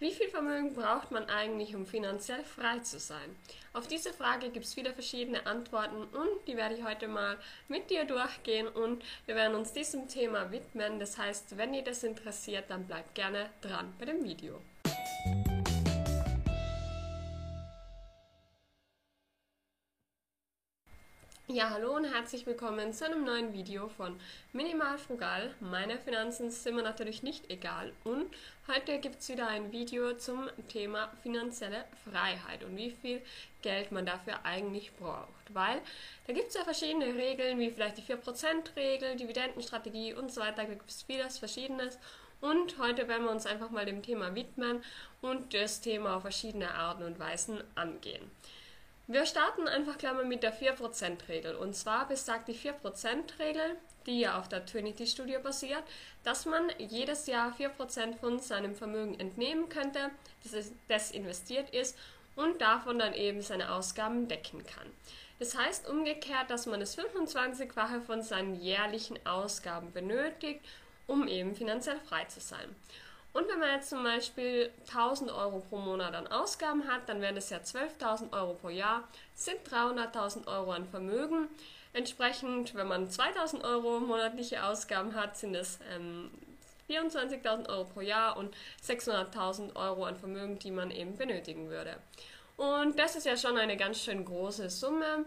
Wie viel Vermögen braucht man eigentlich, um finanziell frei zu sein? Auf diese Frage gibt es viele verschiedene Antworten und die werde ich heute mal mit dir durchgehen und wir werden uns diesem Thema widmen. Das heißt, wenn ihr das interessiert, dann bleibt gerne dran bei dem Video. Ja, hallo und herzlich willkommen zu einem neuen Video von Minimal Frugal. Meine Finanzen sind mir natürlich nicht egal und heute gibt es wieder ein Video zum Thema finanzielle Freiheit und wie viel Geld man dafür eigentlich braucht. Weil da gibt es ja verschiedene Regeln, wie vielleicht die 4%-Regel, Dividendenstrategie und so weiter. Da gibt es vieles Verschiedenes und heute werden wir uns einfach mal dem Thema widmen und das Thema auf verschiedene Arten und Weisen angehen. Wir starten einfach gleich mal mit der 4%-Regel. Und zwar besagt die 4%-Regel, die ja auf der Trinity-Studie basiert, dass man jedes Jahr 4% von seinem Vermögen entnehmen könnte, das, das investiert ist und davon dann eben seine Ausgaben decken kann. Das heißt umgekehrt, dass man das 25-fache von seinen jährlichen Ausgaben benötigt, um eben finanziell frei zu sein. Und wenn man jetzt zum Beispiel 1000 Euro pro Monat an Ausgaben hat, dann wären das ja 12.000 Euro pro Jahr, sind 300.000 Euro an Vermögen. Entsprechend, wenn man 2000 Euro monatliche Ausgaben hat, sind es ähm, 24.000 Euro pro Jahr und 600.000 Euro an Vermögen, die man eben benötigen würde. Und das ist ja schon eine ganz schön große Summe.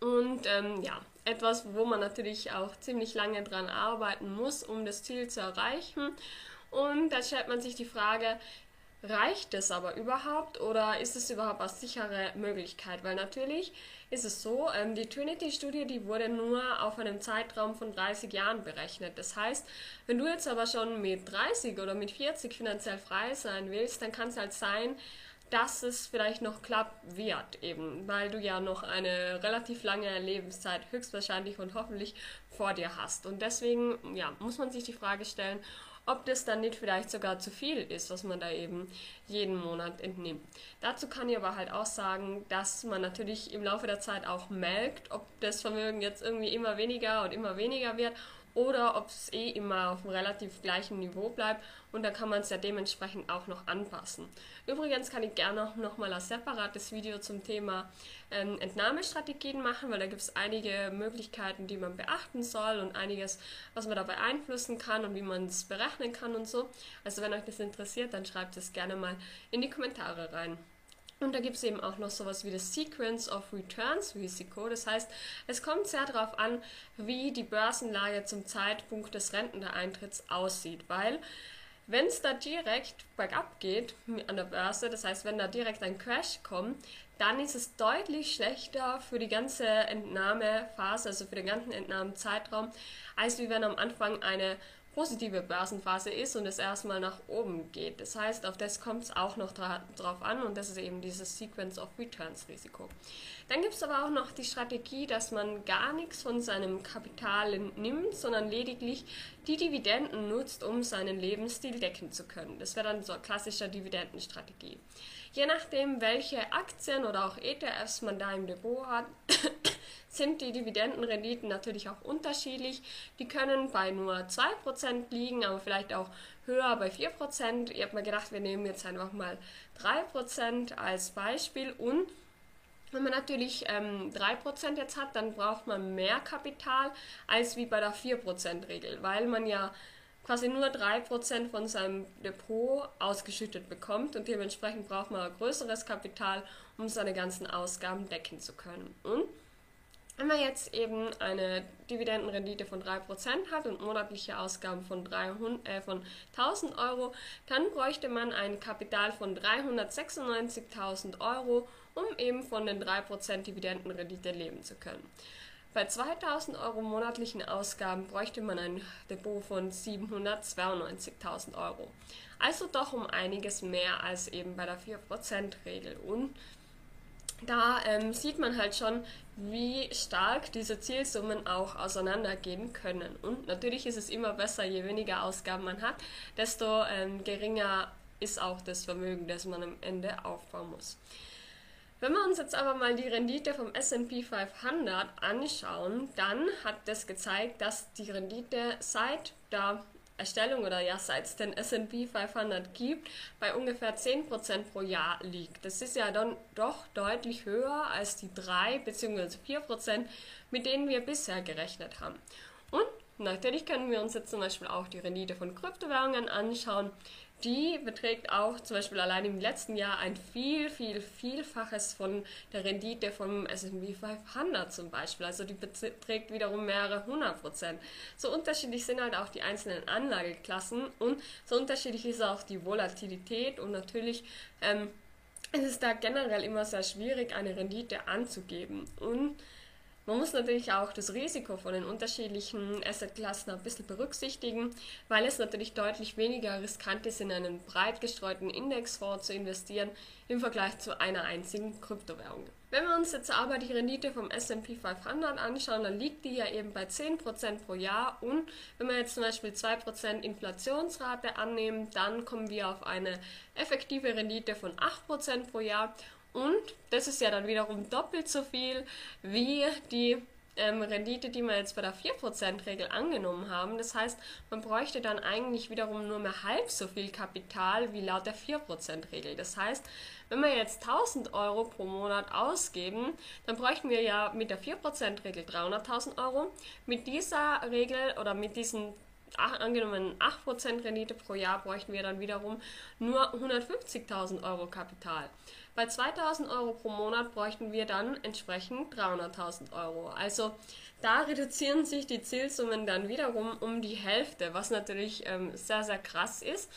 Und ähm, ja, etwas, wo man natürlich auch ziemlich lange dran arbeiten muss, um das Ziel zu erreichen. Und da stellt man sich die Frage, reicht es aber überhaupt oder ist es überhaupt eine sichere Möglichkeit? Weil natürlich ist es so, ähm, die Trinity-Studie, die wurde nur auf einem Zeitraum von 30 Jahren berechnet. Das heißt, wenn du jetzt aber schon mit 30 oder mit 40 finanziell frei sein willst, dann kann es halt sein, dass es vielleicht noch klappt wird, eben, weil du ja noch eine relativ lange Lebenszeit höchstwahrscheinlich und hoffentlich vor dir hast. Und deswegen ja, muss man sich die Frage stellen, ob das dann nicht vielleicht sogar zu viel ist, was man da eben jeden Monat entnimmt. Dazu kann ich aber halt auch sagen, dass man natürlich im Laufe der Zeit auch merkt, ob das Vermögen jetzt irgendwie immer weniger und immer weniger wird oder ob es eh immer auf einem relativ gleichen Niveau bleibt und dann kann man es ja dementsprechend auch noch anpassen. Übrigens kann ich gerne noch mal ein separates Video zum Thema ähm, Entnahmestrategien machen, weil da gibt es einige Möglichkeiten, die man beachten soll und einiges, was man da beeinflussen kann und wie man es berechnen kann und so. Also wenn euch das interessiert, dann schreibt es gerne mal in die Kommentare rein. Und da gibt es eben auch noch sowas wie das Sequence of Returns Risiko. Das heißt, es kommt sehr darauf an, wie die Börsenlage zum Zeitpunkt des Renteneintritts aussieht, weil wenn es da direkt bergab geht an der Börse, das heißt, wenn da direkt ein Crash kommt, dann ist es deutlich schlechter für die ganze Entnahmephase, also für den ganzen Entnahmezeitraum, als wie wenn am Anfang eine positive Börsenphase ist und es erstmal nach oben geht. Das heißt, auf das kommt es auch noch dra drauf an und das ist eben dieses Sequence of Returns Risiko. Dann gibt es aber auch noch die Strategie, dass man gar nichts von seinem Kapital nimmt, sondern lediglich die Dividenden nutzt, um seinen Lebensstil decken zu können. Das wäre dann so eine klassische Dividendenstrategie. Je nachdem, welche Aktien oder auch ETFs man da im Depot hat, sind die Dividendenrenditen natürlich auch unterschiedlich. Die können bei nur 2% liegen, aber vielleicht auch höher bei 4%. Ich habe mir gedacht, wir nehmen jetzt einfach mal 3% als Beispiel und wenn man natürlich ähm, 3% jetzt hat, dann braucht man mehr Kapital als wie bei der 4%-Regel, weil man ja quasi nur 3% von seinem Depot ausgeschüttet bekommt und dementsprechend braucht man ein größeres Kapital, um seine ganzen Ausgaben decken zu können. Und wenn man jetzt eben eine Dividendenrendite von 3% hat und monatliche Ausgaben von, 300, äh, von 1000 Euro, dann bräuchte man ein Kapital von 396.000 Euro, um eben von den 3% Dividendenrendite leben zu können. Bei 2000 Euro monatlichen Ausgaben bräuchte man ein Depot von 792.000 Euro. Also doch um einiges mehr als eben bei der 4%-Regel. Und da ähm, sieht man halt schon, wie stark diese Zielsummen auch auseinandergehen können. Und natürlich ist es immer besser, je weniger Ausgaben man hat, desto ähm, geringer ist auch das Vermögen, das man am Ende aufbauen muss. Wenn wir uns jetzt aber mal die Rendite vom SP 500 anschauen, dann hat das gezeigt, dass die Rendite seit der Erstellung oder ja seit es den S&P 500 gibt, bei ungefähr 10% pro Jahr liegt. Das ist ja dann doch deutlich höher als die 3 bzw. 4%, mit denen wir bisher gerechnet haben. Und natürlich können wir uns jetzt zum Beispiel auch die Rendite von Kryptowährungen anschauen die beträgt auch zum Beispiel allein im letzten Jahr ein viel, viel, vielfaches von der Rendite vom S&P 500 zum Beispiel. Also die beträgt wiederum mehrere hundert Prozent. So unterschiedlich sind halt auch die einzelnen Anlageklassen und so unterschiedlich ist auch die Volatilität und natürlich ähm, ist es da generell immer sehr schwierig, eine Rendite anzugeben. Und man muss natürlich auch das Risiko von den unterschiedlichen Assetklassen ein bisschen berücksichtigen, weil es natürlich deutlich weniger riskant ist, in einen breit gestreuten Indexfonds zu investieren im Vergleich zu einer einzigen Kryptowährung. Wenn wir uns jetzt aber die Rendite vom S&P 500 anschauen, dann liegt die ja eben bei 10% pro Jahr. Und wenn wir jetzt zum Beispiel 2% Inflationsrate annehmen, dann kommen wir auf eine effektive Rendite von 8% pro Jahr. Und das ist ja dann wiederum doppelt so viel wie die ähm, Rendite, die wir jetzt bei der 4%-Regel angenommen haben. Das heißt, man bräuchte dann eigentlich wiederum nur mehr halb so viel Kapital wie laut der 4%-Regel. Das heißt, wenn wir jetzt 1000 Euro pro Monat ausgeben, dann bräuchten wir ja mit der 4%-Regel 300.000 Euro. Mit dieser Regel oder mit diesen angenommen 8% Rendite pro Jahr bräuchten wir dann wiederum nur 150.000 Euro Kapital. Bei 2000 Euro pro Monat bräuchten wir dann entsprechend 300.000 Euro. Also da reduzieren sich die Zielsummen dann wiederum um die Hälfte, was natürlich ähm, sehr, sehr krass ist.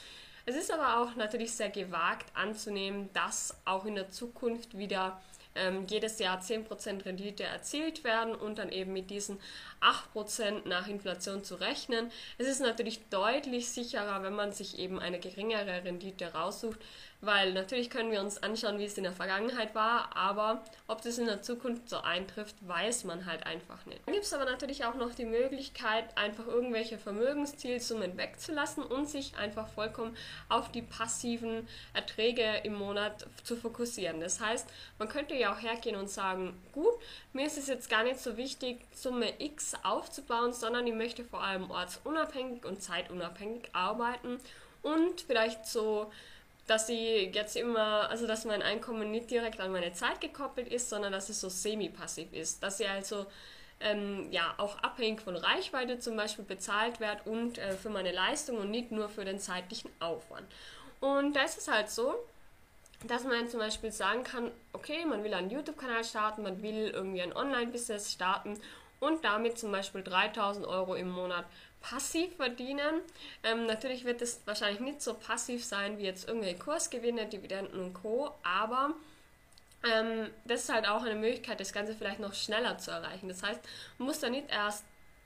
Es ist aber auch natürlich sehr gewagt anzunehmen, dass auch in der Zukunft wieder ähm, jedes Jahr 10% Rendite erzielt werden und dann eben mit diesen 8% nach Inflation zu rechnen. Es ist natürlich deutlich sicherer, wenn man sich eben eine geringere Rendite raussucht, weil natürlich können wir uns anschauen, wie es in der Vergangenheit war, aber ob das in der Zukunft so eintrifft, weiß man halt einfach nicht. Dann gibt es aber natürlich auch noch die Möglichkeit, einfach irgendwelche Vermögenszielsummen wegzulassen und sich einfach vollkommen auf die passiven Erträge im Monat zu fokussieren. Das heißt, man könnte ja auch hergehen und sagen, gut, mir ist es jetzt gar nicht so wichtig, Summe X aufzubauen, sondern ich möchte vor allem ortsunabhängig und zeitunabhängig arbeiten und vielleicht so dass ich jetzt immer, also dass mein Einkommen nicht direkt an meine Zeit gekoppelt ist, sondern dass es so semi-passiv ist. Dass ich also ähm, ja auch abhängig von Reichweite zum Beispiel bezahlt werde und äh, für meine Leistung und nicht nur für den zeitlichen Aufwand. Und da ist es halt so, dass man zum Beispiel sagen kann, okay, man will einen YouTube-Kanal starten, man will irgendwie ein Online-Business starten und damit zum Beispiel 3000 Euro im Monat passiv verdienen. Ähm, natürlich wird es wahrscheinlich nicht so passiv sein wie jetzt irgendwelche Kursgewinne, Dividenden und Co. Aber ähm, das ist halt auch eine Möglichkeit, das Ganze vielleicht noch schneller zu erreichen. Das heißt, man muss da nicht erst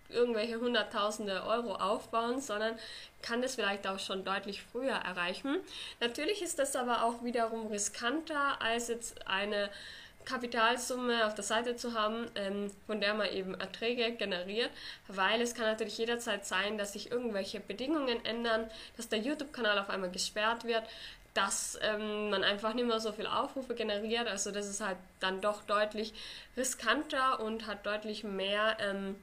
irgendwelche hunderttausende Euro aufbauen, sondern kann das vielleicht auch schon deutlich früher erreichen. Natürlich ist das aber auch wiederum riskanter als jetzt eine Kapitalsumme auf der Seite zu haben, ähm, von der man eben Erträge generiert, weil es kann natürlich jederzeit sein, dass sich irgendwelche Bedingungen ändern, dass der YouTube-Kanal auf einmal gesperrt wird, dass ähm, man einfach nicht mehr so viel Aufrufe generiert. Also das ist halt dann doch deutlich riskanter und hat deutlich mehr ähm,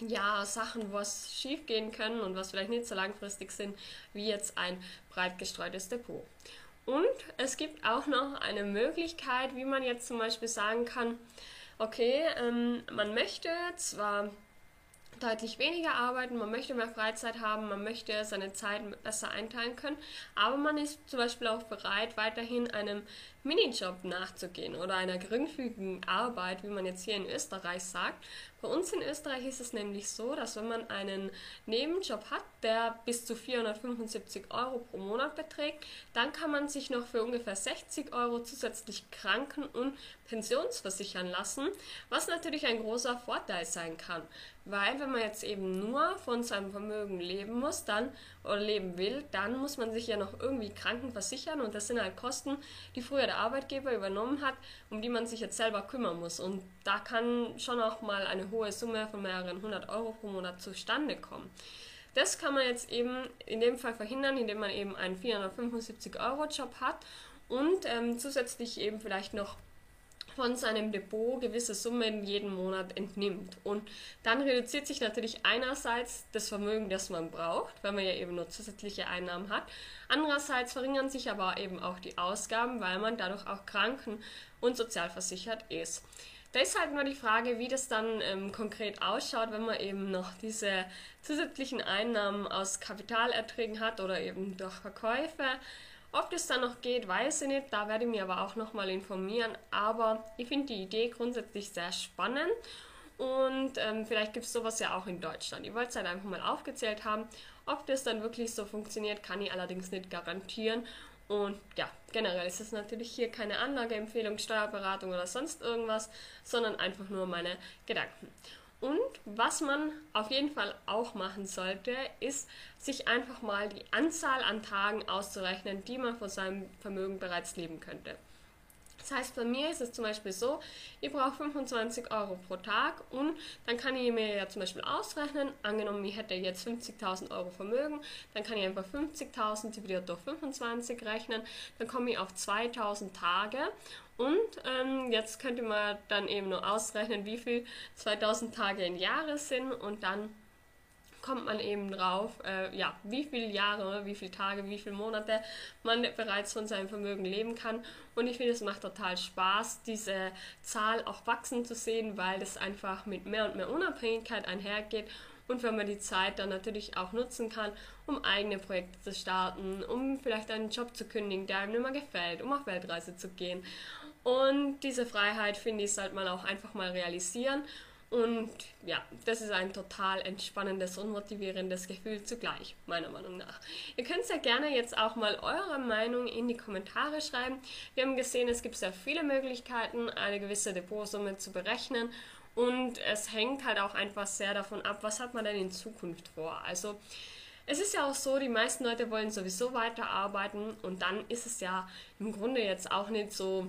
ja, Sachen, was schief gehen können und was vielleicht nicht so langfristig sind, wie jetzt ein breit gestreutes Depot. Und es gibt auch noch eine Möglichkeit, wie man jetzt zum Beispiel sagen kann, okay, ähm, man möchte zwar deutlich weniger arbeiten, man möchte mehr Freizeit haben, man möchte seine Zeit besser einteilen können, aber man ist zum Beispiel auch bereit, weiterhin einem Minijob nachzugehen oder einer geringfügigen Arbeit, wie man jetzt hier in Österreich sagt. Bei uns in Österreich ist es nämlich so, dass wenn man einen Nebenjob hat, der bis zu 475 Euro pro Monat beträgt, dann kann man sich noch für ungefähr 60 Euro zusätzlich kranken- und pensionsversichern lassen, was natürlich ein großer Vorteil sein kann. Weil wenn man jetzt eben nur von seinem Vermögen leben muss, dann oder leben will, dann muss man sich ja noch irgendwie Kranken versichern und das sind halt Kosten, die früher der Arbeitgeber übernommen hat, um die man sich jetzt selber kümmern muss. Und da kann schon auch mal eine hohe Summe von mehreren hundert Euro pro Monat zustande kommen. Das kann man jetzt eben in dem Fall verhindern, indem man eben einen 475 Euro Job hat und ähm, zusätzlich eben vielleicht noch von seinem Depot gewisse Summen jeden Monat entnimmt. Und dann reduziert sich natürlich einerseits das Vermögen, das man braucht, weil man ja eben nur zusätzliche Einnahmen hat. Andererseits verringern sich aber eben auch die Ausgaben, weil man dadurch auch kranken- und sozialversichert ist. Halt nur die Frage, wie das dann ähm, konkret ausschaut, wenn man eben noch diese zusätzlichen Einnahmen aus Kapitalerträgen hat oder eben durch Verkäufe. Ob das dann noch geht, weiß ich nicht. Da werde ich mich aber auch nochmal informieren. Aber ich finde die Idee grundsätzlich sehr spannend. Und ähm, vielleicht gibt es sowas ja auch in Deutschland. Ich wollte es halt einfach mal aufgezählt haben. Ob das dann wirklich so funktioniert, kann ich allerdings nicht garantieren. Und ja, generell ist es natürlich hier keine Anlageempfehlung, Steuerberatung oder sonst irgendwas, sondern einfach nur meine Gedanken. Und was man auf jeden Fall auch machen sollte, ist, sich einfach mal die Anzahl an Tagen auszurechnen, die man von seinem Vermögen bereits leben könnte. Das heißt, bei mir ist es zum Beispiel so, ich brauche 25 Euro pro Tag und dann kann ich mir ja zum Beispiel ausrechnen, angenommen ich hätte jetzt 50.000 Euro Vermögen, dann kann ich einfach 50.000 dividiert durch 25 rechnen, dann komme ich auf 2000 Tage und ähm, jetzt könnte man dann eben nur ausrechnen, wie viel 2000 Tage in Jahre sind und dann kommt man eben drauf, äh, ja, wie viele Jahre, wie viele Tage, wie viele Monate man bereits von seinem Vermögen leben kann. Und ich finde, es macht total Spaß, diese Zahl auch wachsen zu sehen, weil das einfach mit mehr und mehr Unabhängigkeit einhergeht und wenn man die Zeit dann natürlich auch nutzen kann, um eigene Projekte zu starten, um vielleicht einen Job zu kündigen, der einem nicht mehr gefällt, um auf Weltreise zu gehen. Und diese Freiheit, finde ich, sollte man auch einfach mal realisieren und ja, das ist ein total entspannendes und motivierendes Gefühl zugleich, meiner Meinung nach. Ihr könnt sehr gerne jetzt auch mal eure Meinung in die Kommentare schreiben. Wir haben gesehen, es gibt sehr viele Möglichkeiten, eine gewisse Depotsumme zu berechnen. Und es hängt halt auch einfach sehr davon ab, was hat man denn in Zukunft vor. Also es ist ja auch so, die meisten Leute wollen sowieso weiterarbeiten und dann ist es ja im Grunde jetzt auch nicht so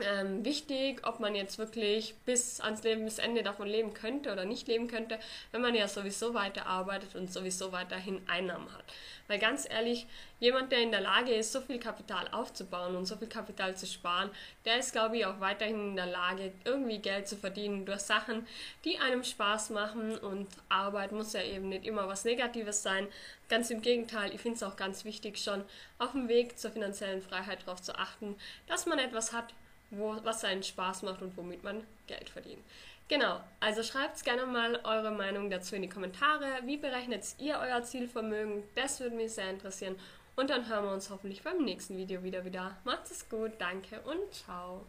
ähm, wichtig, ob man jetzt wirklich bis ans Lebensende davon leben könnte oder nicht leben könnte, wenn man ja sowieso weiterarbeitet und sowieso weiterhin Einnahmen hat. Weil ganz ehrlich, jemand, der in der Lage ist, so viel Kapital aufzubauen und so viel Kapital zu sparen, der ist, glaube ich, auch weiterhin in der Lage, irgendwie Geld zu verdienen durch Sachen, die einem Spaß machen. Und Arbeit muss ja eben nicht immer was Negatives sein. Ganz im Gegenteil, ich finde es auch ganz wichtig, schon auf dem Weg zur finanziellen Freiheit darauf zu achten, dass man etwas hat, wo, was einen Spaß macht und womit man Geld verdient. Genau, also schreibt gerne mal eure Meinung dazu in die Kommentare. Wie berechnet ihr euer Zielvermögen? Das würde mich sehr interessieren. Und dann hören wir uns hoffentlich beim nächsten Video wieder wieder. Macht es gut, danke und ciao.